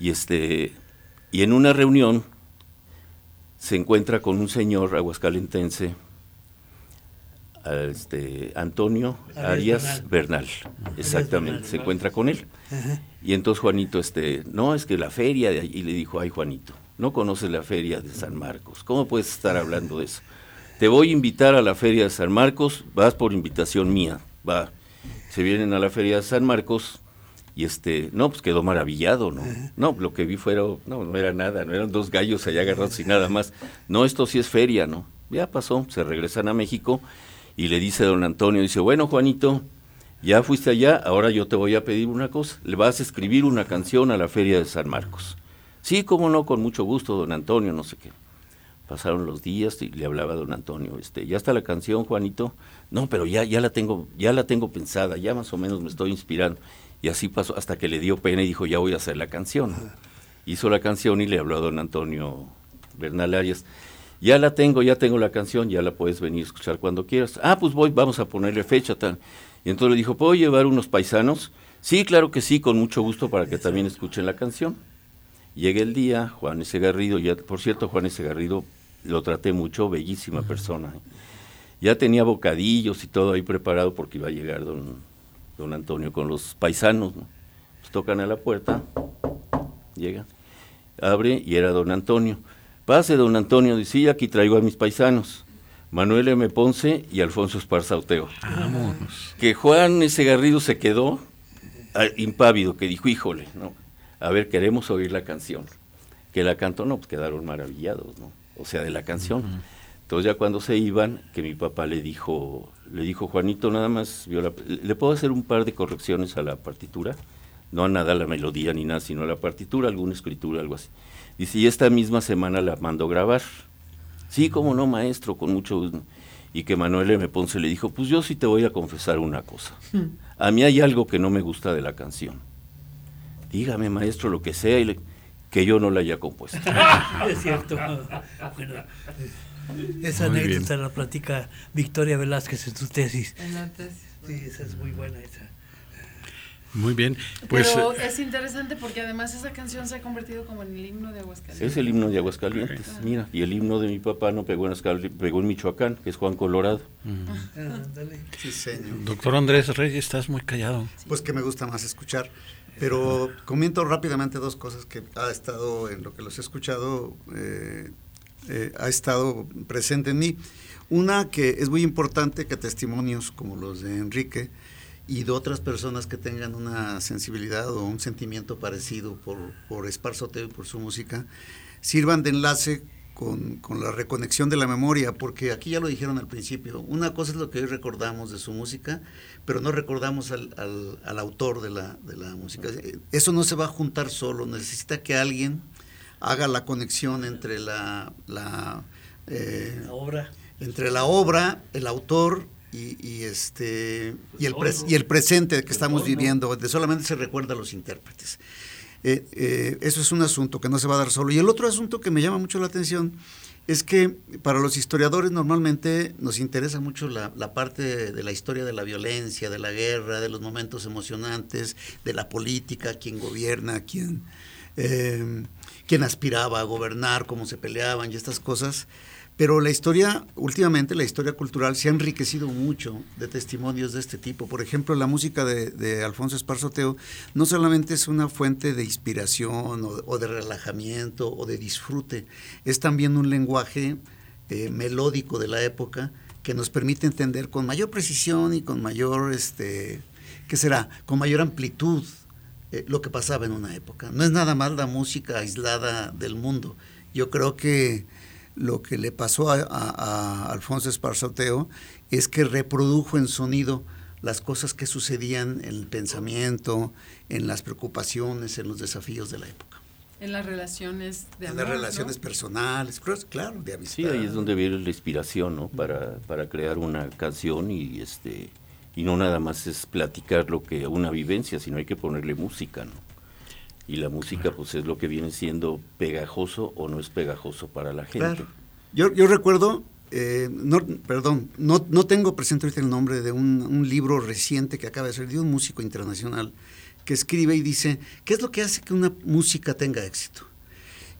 Y este, y en una reunión se encuentra con un señor aguascalentense este Antonio Arias Bernal, exactamente, Bernal, se encuentra con él. Ajá. Y entonces Juanito, este, no, es que la feria, de allí", y le dijo, ay Juanito, no conoces la feria de San Marcos, ¿cómo puedes estar hablando de eso? Te voy a invitar a la feria de San Marcos, vas por invitación mía, va. Se vienen a la feria de San Marcos y este, no, pues quedó maravillado, ¿no? No, lo que vi fuera, no, no era nada, no eran dos gallos allá agarrados y nada más. No, esto sí es feria, ¿no? Ya pasó, se regresan a México y le dice don Antonio, dice, bueno Juanito, ya fuiste allá, ahora yo te voy a pedir una cosa, le vas a escribir una canción a la feria de San Marcos. Sí, cómo no, con mucho gusto, don Antonio, no sé qué. Pasaron los días y le hablaba a don Antonio, este, ya está la canción, Juanito. No, pero ya, ya la tengo, ya la tengo pensada, ya más o menos me estoy inspirando. Y así pasó hasta que le dio pena y dijo, ya voy a hacer la canción. Hizo la canción y le habló a don Antonio Bernal Arias. Ya la tengo, ya tengo la canción, ya la puedes venir a escuchar cuando quieras. Ah, pues voy, vamos a ponerle fecha tal. Y entonces le dijo, ¿puedo llevar unos paisanos? Sí, claro que sí, con mucho gusto para que también escuchen la canción. Llega el día, Juan S. Garrido, ya, por cierto, Juan S. Garrido lo traté mucho, bellísima persona. ¿eh? Ya tenía bocadillos y todo ahí preparado porque iba a llegar don, don Antonio con los paisanos. ¿no? Pues tocan a la puerta, llega, abre y era don Antonio. Pase, don Antonio, dice, sí, aquí traigo a mis paisanos. Manuel M. Ponce y Alfonso Esparza Oteo. Vámonos. Que Juan S. Garrido se quedó ah, impávido, que dijo, híjole, ¿no? A ver, queremos oír la canción. Que la cantó, no, pues quedaron maravillados, ¿no? O sea, de la canción. Entonces ya cuando se iban, que mi papá le dijo, le dijo, Juanito, nada más, vio la- ¿le puedo hacer un par de correcciones a la partitura? No a nada la melodía ni nada, sino a la partitura, alguna escritura, algo así. Dice, y esta misma semana la mandó grabar. Sí, cómo no, maestro, con mucho gusto. Y que Manuel M. Ponce le dijo, pues yo sí te voy a confesar una cosa. A mí hay algo que no me gusta de la canción. Dígame, maestro, lo que sea, y le- que yo no la haya compuesto. *laughs* es cierto. *laughs* Bueno, esa Muy anécdota la platica Victoria Velázquez en su tesis. En la tesis. Sí, esa es muy buena esa. Muy bien. Pues Pero eh, es interesante porque además esa canción se ha convertido como en el himno de Aguascalientes. Es el himno de Aguascalientes, mira. Y el himno de mi papá no pegó en, pegó en Michoacán, que es Juan Colorado. Ándale. Sí, señor. doctor Andrés Reyes, estás muy callado. Pues que me gusta más escuchar. Pero comento rápidamente dos cosas que ha estado, en lo que los he escuchado, eh, eh, ha estado presente en mí. Una que es muy importante que testimonios como los de Enrique y de otras personas que tengan una sensibilidad o un sentimiento parecido por, por Esparzoteo y por su música, sirvan de enlace con, con la reconexión de la memoria, porque aquí ya lo dijeron al principio, una cosa es lo que hoy recordamos de su música, pero no recordamos al, al- al autor de la, de la música. Eso no se va a juntar solo, necesita que alguien haga la conexión entre la, la, eh, La obra. entre la obra, el autor y, y este y el, pres- y el presente que estamos viviendo, donde solamente se recuerda a los intérpretes. Eh, eh, eso es un asunto que no se va a dar solo. Y el otro asunto que me llama mucho la atención es que para los historiadores normalmente nos interesa mucho la, la parte de la historia de la violencia, de la guerra, de los momentos emocionantes, de la política, quién gobierna, quién, eh, quién aspiraba a gobernar, cómo se peleaban y estas cosas. Pero la historia, últimamente la historia cultural se ha enriquecido mucho de testimonios de este tipo. Por ejemplo, la música de, de Alfonso Esparzoteo no solamente es una fuente de inspiración o, de relajamiento o de disfrute, es también un lenguaje eh, melódico de la época que nos permite entender con mayor precisión y con mayor, este, ¿qué será? Con mayor amplitud eh, lo que pasaba en una época. No es nada más la música aislada del mundo. Yo creo que lo que le pasó a, a- a Alfonso Esparzoteo es que reprodujo en sonido las cosas que sucedían en el pensamiento, en las preocupaciones, en los desafíos de la época. En las relaciones de En amor. las relaciones ¿no? personales, claro, claro, de amistad. Sí, ahí es donde viene la inspiración, ¿no? Para, para crear una canción y este y no nada más es platicar lo que una vivencia, sino hay que ponerle música, ¿no? Y la música, pues, es lo que viene siendo pegajoso o no es pegajoso para la gente. Claro. Yo, yo recuerdo, eh, no, perdón, no, no tengo presente ahorita el nombre de un, un libro reciente que acaba de salir de un músico internacional que escribe y dice, ¿qué es lo que hace que una música tenga éxito?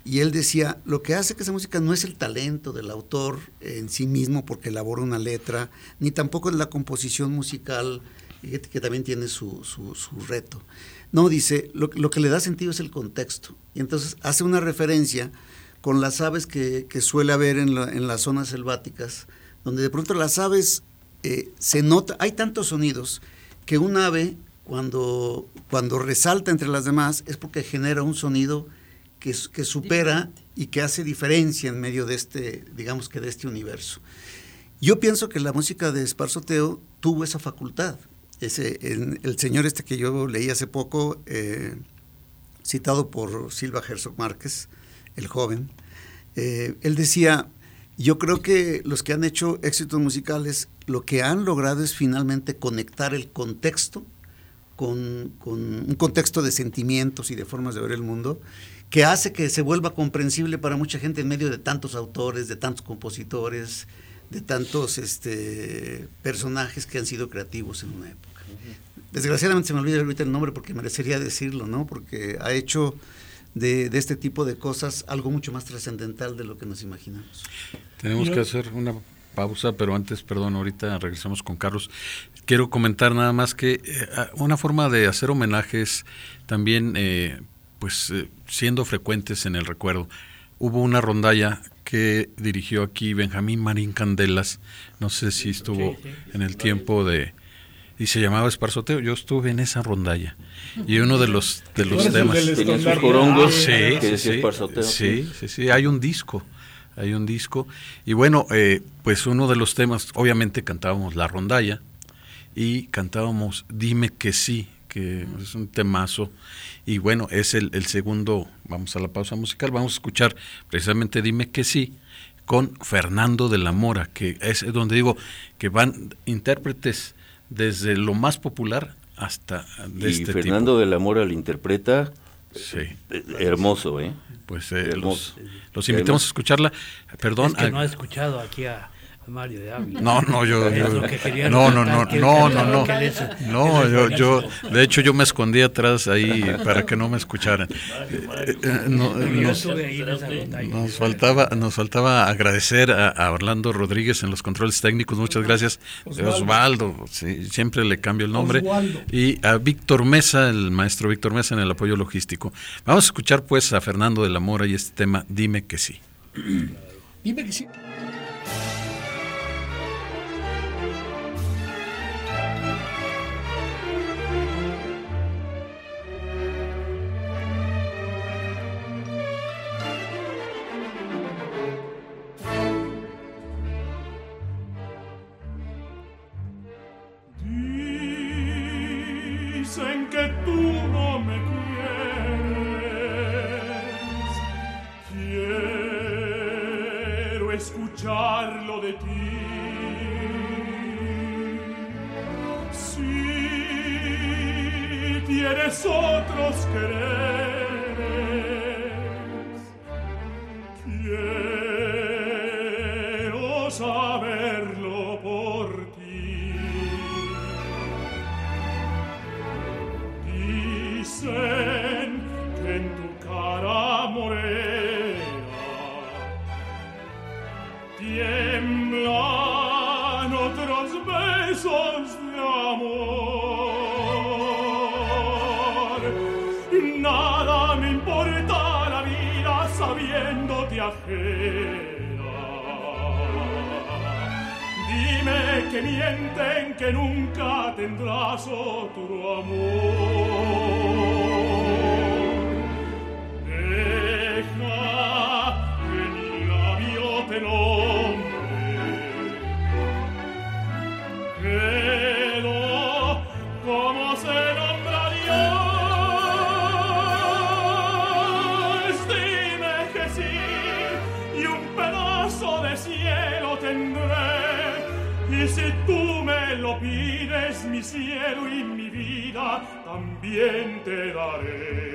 Y él decía, lo que hace que esa música no es el talento del autor en sí mismo porque elabora una letra, ni tampoco es la composición musical, que, también tiene su, su, reto. No, dice, lo, que le da sentido es el contexto. Y entonces hace una referencia con las aves que, suele haber en, en, las zonas selváticas, donde de pronto las aves eh, se nota, hay tantos sonidos que un ave cuando, cuando resalta entre las demás es porque genera un sonido que, que, supera y que hace diferencia en medio de este, digamos que de este universo. Yo pienso que la música de Esparzoteo tuvo esa facultad. Ese, en, el señor este que yo leí hace poco, eh, citado por Silva Herzog Márquez, el joven, eh, él decía, yo creo que los que han hecho éxitos musicales, lo que han logrado es finalmente conectar el contexto con, con un contexto de sentimientos y de formas de ver el mundo, que hace que se vuelva comprensible para mucha gente en medio de tantos autores, de tantos compositores, de tantos este, personajes que han sido creativos en una época. Desgraciadamente se me olvida ahorita el nombre porque merecería decirlo, ¿no? Porque ha hecho de, de este tipo de cosas algo mucho más trascendental de lo que nos imaginamos. Tenemos que hacer una pausa, pero antes, perdón, ahorita regresamos con Carlos. Quiero comentar nada más que eh, una forma de hacer homenajes también, eh, pues eh, siendo frecuentes en el recuerdo. Hubo una rondalla que dirigió aquí Benjamín Marín Candelas, no sé si estuvo sí, sí, en el tiempo de y se llamaba Esparzoteo. Yo estuve en esa rondalla. Y uno de los de los temas. tenía sus corongos sí, que sí, sí, sí, sí, hay un disco, hay un disco. Y bueno, eh, pues uno de los temas, obviamente cantábamos la rondalla y cantábamos Dime que sí, que es un temazo y bueno, es el, el segundo, vamos a la pausa musical, vamos a escuchar precisamente Dime que sí con Fernando de la Mora, que es donde digo que van intérpretes desde lo más popular hasta de y este Fernando tipo. de la Mora lo interpreta sí. hermoso, ¿eh? Pues eh, hermoso. Los, los, invitamos a escucharla. Perdón. Es que no ha escuchado aquí a, a Mario de Ávila. No, no, yo, Es yo lo que quería no, no, no, no, no, no, no, yo, yo, de hecho yo me escondí atrás ahí para que no me escucharan. Eh, eh, no, nos, faltaba, nos faltaba agradecer a, a Orlando Rodríguez en los controles técnicos, muchas gracias. Osvaldo. Osvaldo, sí, siempre le cambio el nombre. Osvaldo. Y a Víctor Mesa, el maestro Víctor Mesa en el apoyo logístico. Vamos a escuchar pues a Fernando de la Mora y este tema, dime que sí. Dime que sí. Escucharlo de ti. Si tienes otros quereres, que mienten que nunca tendrás otro amor. Si tú me lo pides, mi cielo y mi vida también te daré.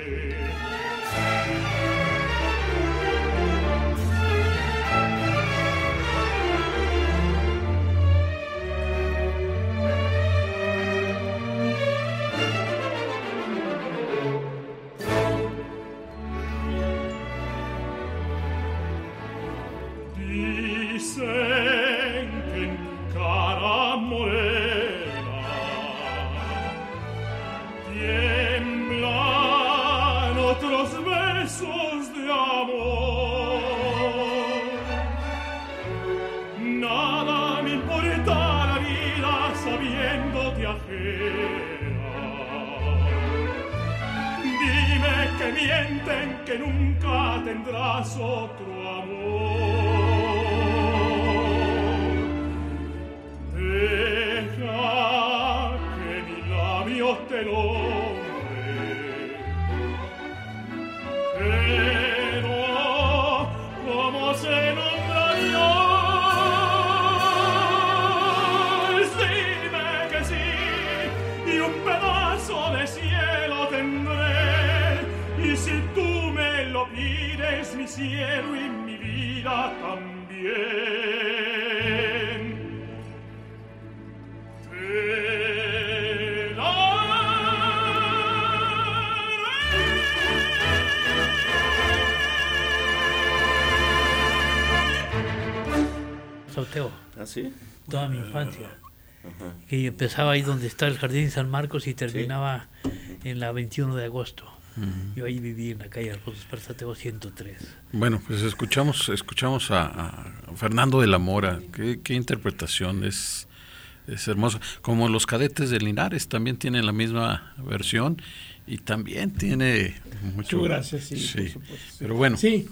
Mienten que nunca tendrás otro cielo y mi vida también. Te ¿Ah, sí? toda mi infancia. Ajá. Que empezaba ahí donde está el Jardín San Marcos y terminaba en la 21 de agosto. Yo ahí viví en la calle Alfonso Esparza Teo 103. Bueno, pues escuchamos, escuchamos a, a Fernando de la Mora. Qué, qué interpretación, es, es hermoso. Como los cadetes de Linares también tienen la misma versión y también tiene mucho. Muchas gracias, sí, por supuesto, sí. Pero bueno, Sí,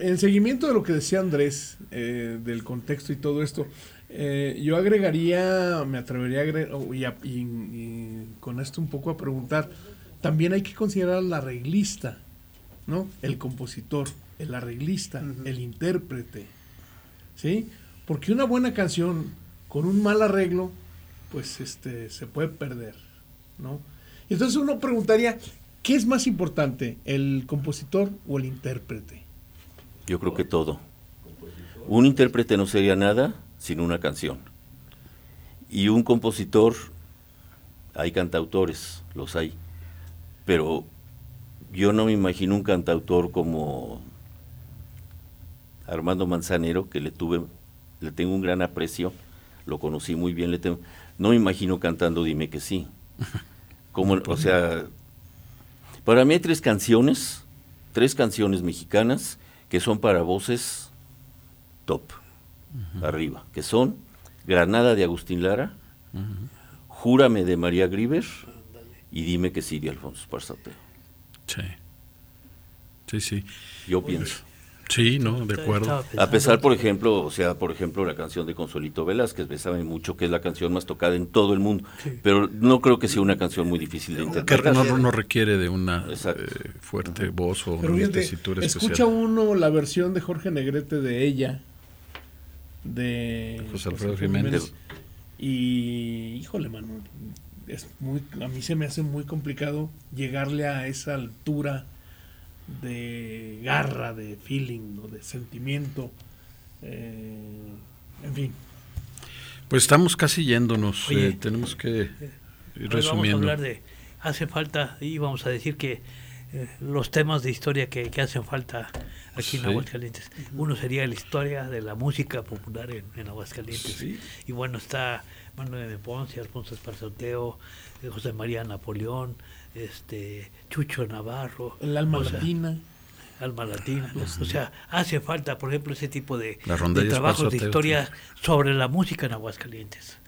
en seguimiento de lo que decía Andrés, eh, del contexto y todo esto, eh, yo agregaría, me atrevería a agregar, oh, y, a- y- y con esto un poco a preguntar, también hay que considerar al arreglista, ¿no? El compositor, el arreglista, el intérprete, ¿sí? Porque una buena canción con un mal arreglo, pues este, se puede perder, ¿no? Entonces uno preguntaría, ¿qué es más importante, el compositor o el intérprete? Yo creo que todo. Un intérprete no sería nada sin una canción. Y un compositor, hay cantautores, los hay. Pero yo no me imagino un cantautor como Armando Manzanero, que le tuve, le tengo un gran aprecio, lo conocí muy bien, le tengo, no me imagino cantando Dime que sí. *laughs* Como, o sea, para mí hay tres canciones, tres canciones mexicanas que son para voces top, arriba, que son Granada de Agustín Lara, Júrame de María Griver y Dime que sí de Alfonso Esparzateo. sí. Sí, sí. Yo pienso. Sí, no, de acuerdo. A pesar, por ejemplo, o sea, por ejemplo, la canción de Consuelito Velázquez, Besame mucho, que es la canción más tocada en todo el mundo, Sí. pero no creo que sea una canción muy difícil de Que interpretar. no, no requiere de una eh, fuerte voz o Pero una fíjate, tesitura escucha especial. uno la versión de Jorge Negrete de ella, de José Alfredo Jiménez. Y, híjole, mano, es muy, a mí se me hace muy complicado llegarle a esa altura de garra, de feeling, ¿no? de sentimiento. eh, en fin. Pues estamos casi yéndonos. Oye, eh, tenemos que ir Hoy vamos a resumiendo. hablar de, hace falta, y vamos a decir que eh, los temas de historia que, que hacen falta aquí en Sí. Aguascalientes. Uno sería la historia de la música popular en, en Aguascalientes. Sí. Y bueno, está Manuel M. Ponce, Alfonso Esparzoteo, eh, José María Napoleón, este Chucho Navarro. El alma o sea, latina. Alma Latina. O sea, hace falta, por ejemplo, ese tipo de, de trabajos de historia sobre la música en Aguascalientes.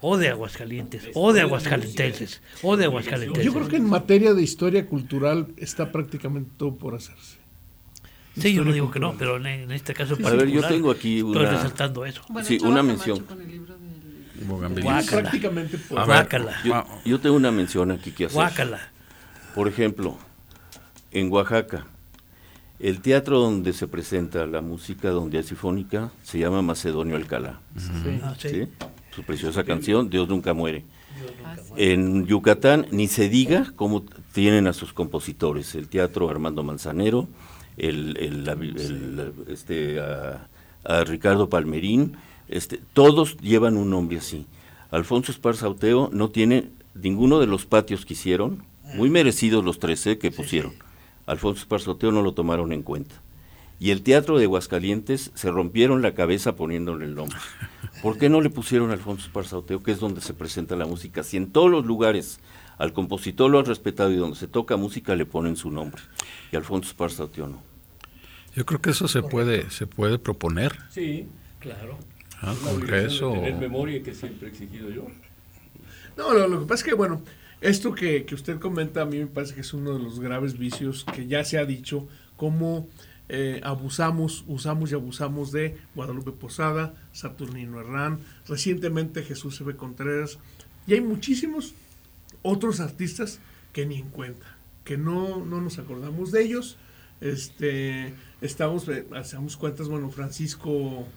O de Aguascalientes, o de Aguascalentenses, o de Aguascalentenses. Yo creo que en materia de historia cultural está prácticamente todo por hacerse. Sí, yo no digo que no, pero en, en este caso A ver, yo tengo aquí Estoy una- resaltando eso. Bueno, Sí, una mención. con el libro Guácala. Prácticamente por ver, Guácala. Yo, Ah, yo tengo una mención aquí que hacer. Guácala. Por ejemplo, en Oaxaca, el teatro donde se presenta la música donde es sinfónica se llama Macedonio Alcalá. Sí. Ah, sí. ¿sí? Su preciosa canción, Dios nunca muere. En Yucatán, ni se diga cómo tienen a sus compositores, el teatro Armando Manzanero, el, el- este, a, a Ricardo Palmerín, este, todos llevan un nombre así. Alfonso Esparza Oteo no tiene ninguno de los patios que hicieron, muy merecidos los 13 que pusieron. Alfonso Esparza Oteo no lo tomaron en cuenta. Y el teatro de Aguascalientes se rompieron la cabeza poniéndole el nombre. ¿Por qué no le pusieron a Alfonso Esparza Oteo, que es donde se presenta la música? Si en todos los lugares al compositor lo han respetado y donde se toca música le ponen su nombre. Y Alfonso Esparza Oteo no. Yo creo que eso se puede, se puede proponer. Sí, Claro. Ah, es la obligación Congreso. de tener memoria que siempre he exigido yo. No, lo, lo que pasa es que, bueno, esto que, que, usted comenta a mí me parece que es uno de los graves vicios que ya se ha dicho, cómo eh, abusamos, usamos y abusamos de Guadalupe Posada, Saturnino Herrán, recientemente Jesús F. Contreras, y hay muchísimos otros artistas que ni en cuenta, que no, no nos acordamos de ellos. Este, estamos, eh, hacemos cuentas, bueno, Francisco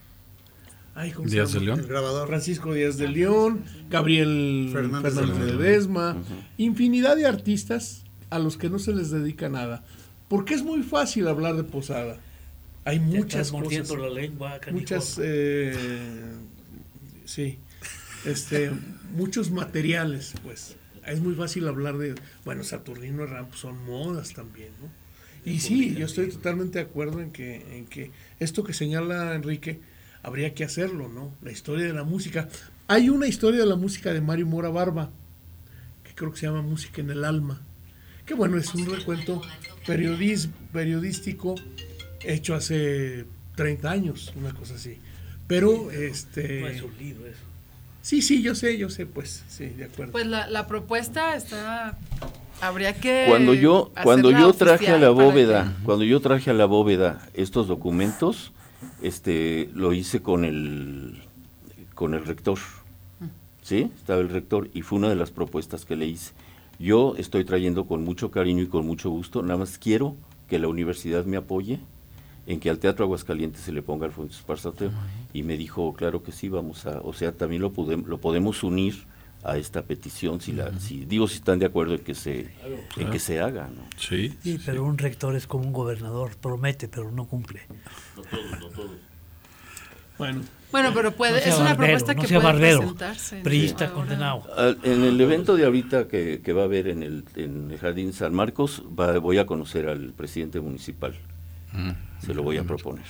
Díaz de León. Francisco Díaz de León, Gabriel Fernández, de Ledesma, infinidad de artistas a los que no se les dedica nada. Porque es muy fácil hablar de Posada. Hay muchas cosas. la lengua, muchas, eh, sí, este, muchos materiales, pues. Es muy fácil hablar de, bueno, Saturnino Ramp son modas también, ¿no? Y sí, yo estoy totalmente de acuerdo en que, en que esto que señala Enrique, habría que hacerlo, ¿no? La historia de la música. Hay una historia de la música de Mario Mora Barba, que creo que se llama Música en el Alma, que bueno, es un recuento periodístico hecho hace 30 años, una cosa así. Pero, este... No es un libro eso. Sí, sí, yo sé, yo sé, pues, sí, de acuerdo. Pues la, la propuesta está habría que cuando yo cuando yo traje a la bóveda cuando yo traje a la bóveda estos documentos este lo hice con el con el rector sí estaba el rector y fue una de las propuestas que le hice. Yo estoy trayendo con mucho cariño y con mucho gusto nada más quiero que la universidad me apoye en que al Teatro Aguascalientes se le ponga Alfonso Esparza y me dijo claro que sí vamos a o sea también lo podemos lo podemos unir a esta petición si la si digo si están de acuerdo en que se en que se haga ¿no? sí, sí, pero un rector es como un gobernador promete pero no cumple todos bueno bueno pero puede es una propuesta no que puede barbero, presentarse priista condenado en el evento de ahorita que, que va a haber en el, en el jardín San Marcos va, voy a conocer al presidente municipal se lo voy a proponer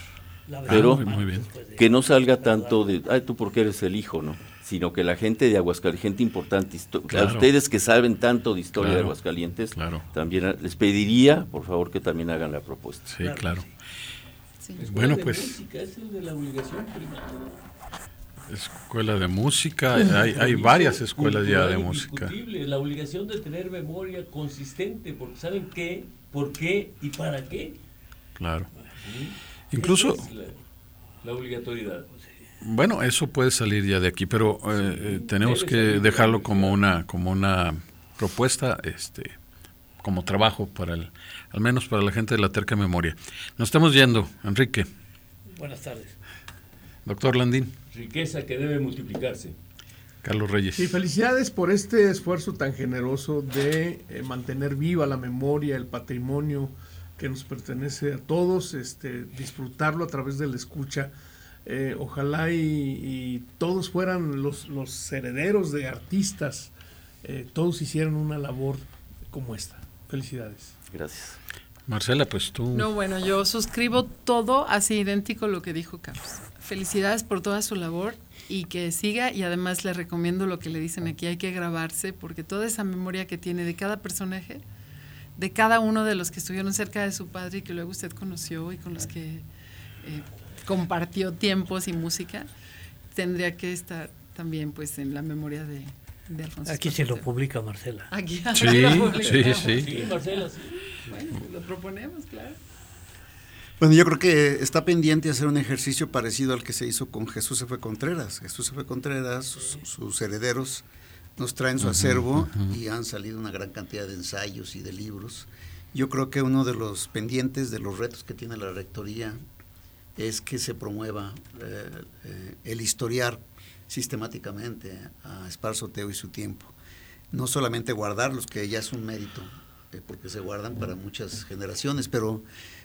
pero muy bien. que no salga tanto de ay tú porque eres el hijo no sino que la gente de Aguascalientes, gente importante, claro. a ustedes que saben tanto de historia claro, de Aguascalientes, claro. también les pediría, por favor, que también hagan la propuesta. Sí, claro. Sí. Bueno, de pues. Música, es el de la obligación primaria. Escuela de música, hay, hay varias escuelas ya de música. La obligación de tener memoria consistente, porque saben qué, por qué y para qué. Claro. Incluso. Es la, la obligatoriedad. Bueno, eso puede salir ya de aquí, pero eh, tenemos que dejarlo como una como una propuesta, este, como trabajo para el, al menos para la gente de la terca memoria. Nos estamos yendo, Enrique. Buenas tardes. Doctor Landín. Riqueza que debe multiplicarse. Carlos Reyes. Sí, felicidades por este esfuerzo tan generoso de eh, mantener viva la memoria, el patrimonio que nos pertenece a todos, este, disfrutarlo a través de la escucha eh, ojalá y, y, todos fueran los, los herederos de artistas, eh, todos hicieran una labor como esta. Felicidades. Gracias. Marcela, pues tú. No, bueno, yo suscribo todo así idéntico a lo que dijo Carlos. Felicidades por toda su labor y que siga y además le recomiendo lo que le dicen aquí, hay que grabarse porque toda esa memoria que tiene de cada personaje, de cada uno de los que estuvieron cerca de su padre y que luego usted conoció y con los que eh, compartió tiempos y música, tendría que estar también pues en la memoria de, de Alfonso. Aquí se lo publica Marcela. Aquí sí, sí, sí, sí. Marcela, sí. Bueno, lo proponemos, claro. Bueno, yo creo que está pendiente hacer un ejercicio parecido al que se hizo con Jesús F. Contreras. Jesús F. Contreras, sus, sus herederos, nos traen su uh -huh, acervo uh -huh. y han salido una gran cantidad de ensayos y de libros. Yo creo que uno de los pendientes, de los retos que tiene la Rectoría, es que se promueva eh, eh, el historiar sistemáticamente a Esparzo Teo y su tiempo. No solamente guardarlos, que ya es un mérito, eh, porque se guardan para muchas generaciones, pero,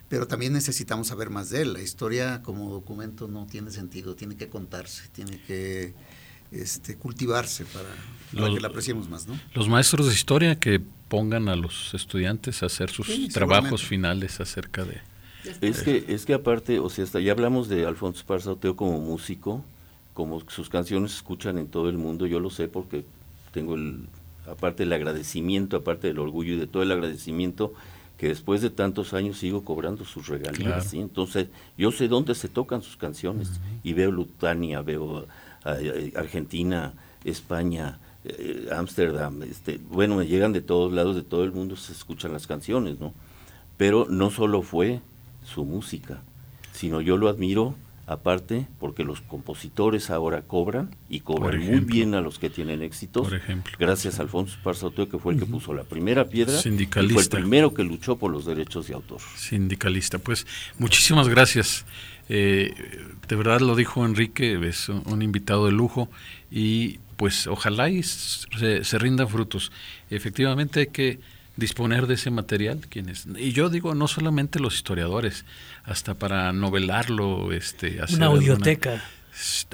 pero también necesitamos saber más de él. La historia como documento no tiene sentido, tiene que contarse, tiene que este, cultivarse para, para los, que la apreciemos más. ¿no? Los maestros de historia que pongan a los estudiantes a hacer sus sí, trabajos finales acerca de... Es que, es que aparte, o sea, hasta ya hablamos de Alfonso Esparza Oteo como músico, como sus canciones se escuchan en todo el mundo, yo lo sé porque tengo el, aparte del agradecimiento, aparte del orgullo y de todo el agradecimiento, que después de tantos años sigo cobrando sus regalías, claro. ¿sí? Entonces, yo sé dónde se tocan sus canciones, uh -huh. y veo Lutania, veo uh, Argentina, España, eh, Ámsterdam, este, bueno, me llegan de todos lados, de todo el mundo se escuchan las canciones, ¿no? Pero no solo fue su música, sino yo lo admiro aparte porque los compositores ahora cobran y cobran muy bien a los que tienen éxitos. Por ejemplo. Gracias a Alfonso Esparza que fue el que puso la primera piedra. Sindicalista. Y fue el primero que luchó por los derechos de autor. Sindicalista. Pues muchísimas gracias. Eh, de verdad lo dijo Enrique, es un invitado de lujo y pues ojalá y se, se rindan frutos. Efectivamente hay que disponer de ese material quienes y yo digo no solamente los historiadores hasta para novelarlo este hacer una audioteca.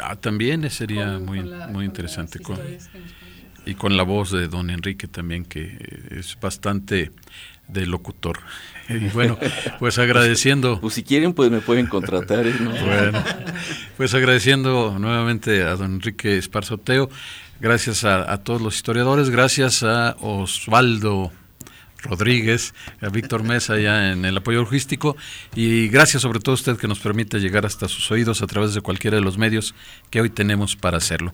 Ah, también sería muy muy interesante con, y con la voz de don Enrique también que es bastante de locutor. *laughs* Y bueno pues agradeciendo *laughs* pues si quieren pues me pueden contratar ¿eh? bueno pues agradeciendo nuevamente a don Enrique Esparzoteo gracias a, a todos los historiadores gracias a Osvaldo Rodríguez, a Víctor Mesa ya en el apoyo logístico y gracias sobre todo a usted que nos permite llegar hasta sus oídos a través de cualquiera de los medios que hoy tenemos para hacerlo.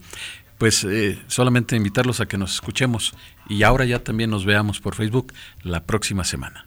Pues eh, solamente invitarlos a que nos escuchemos y ahora ya también nos veamos por Facebook la próxima semana.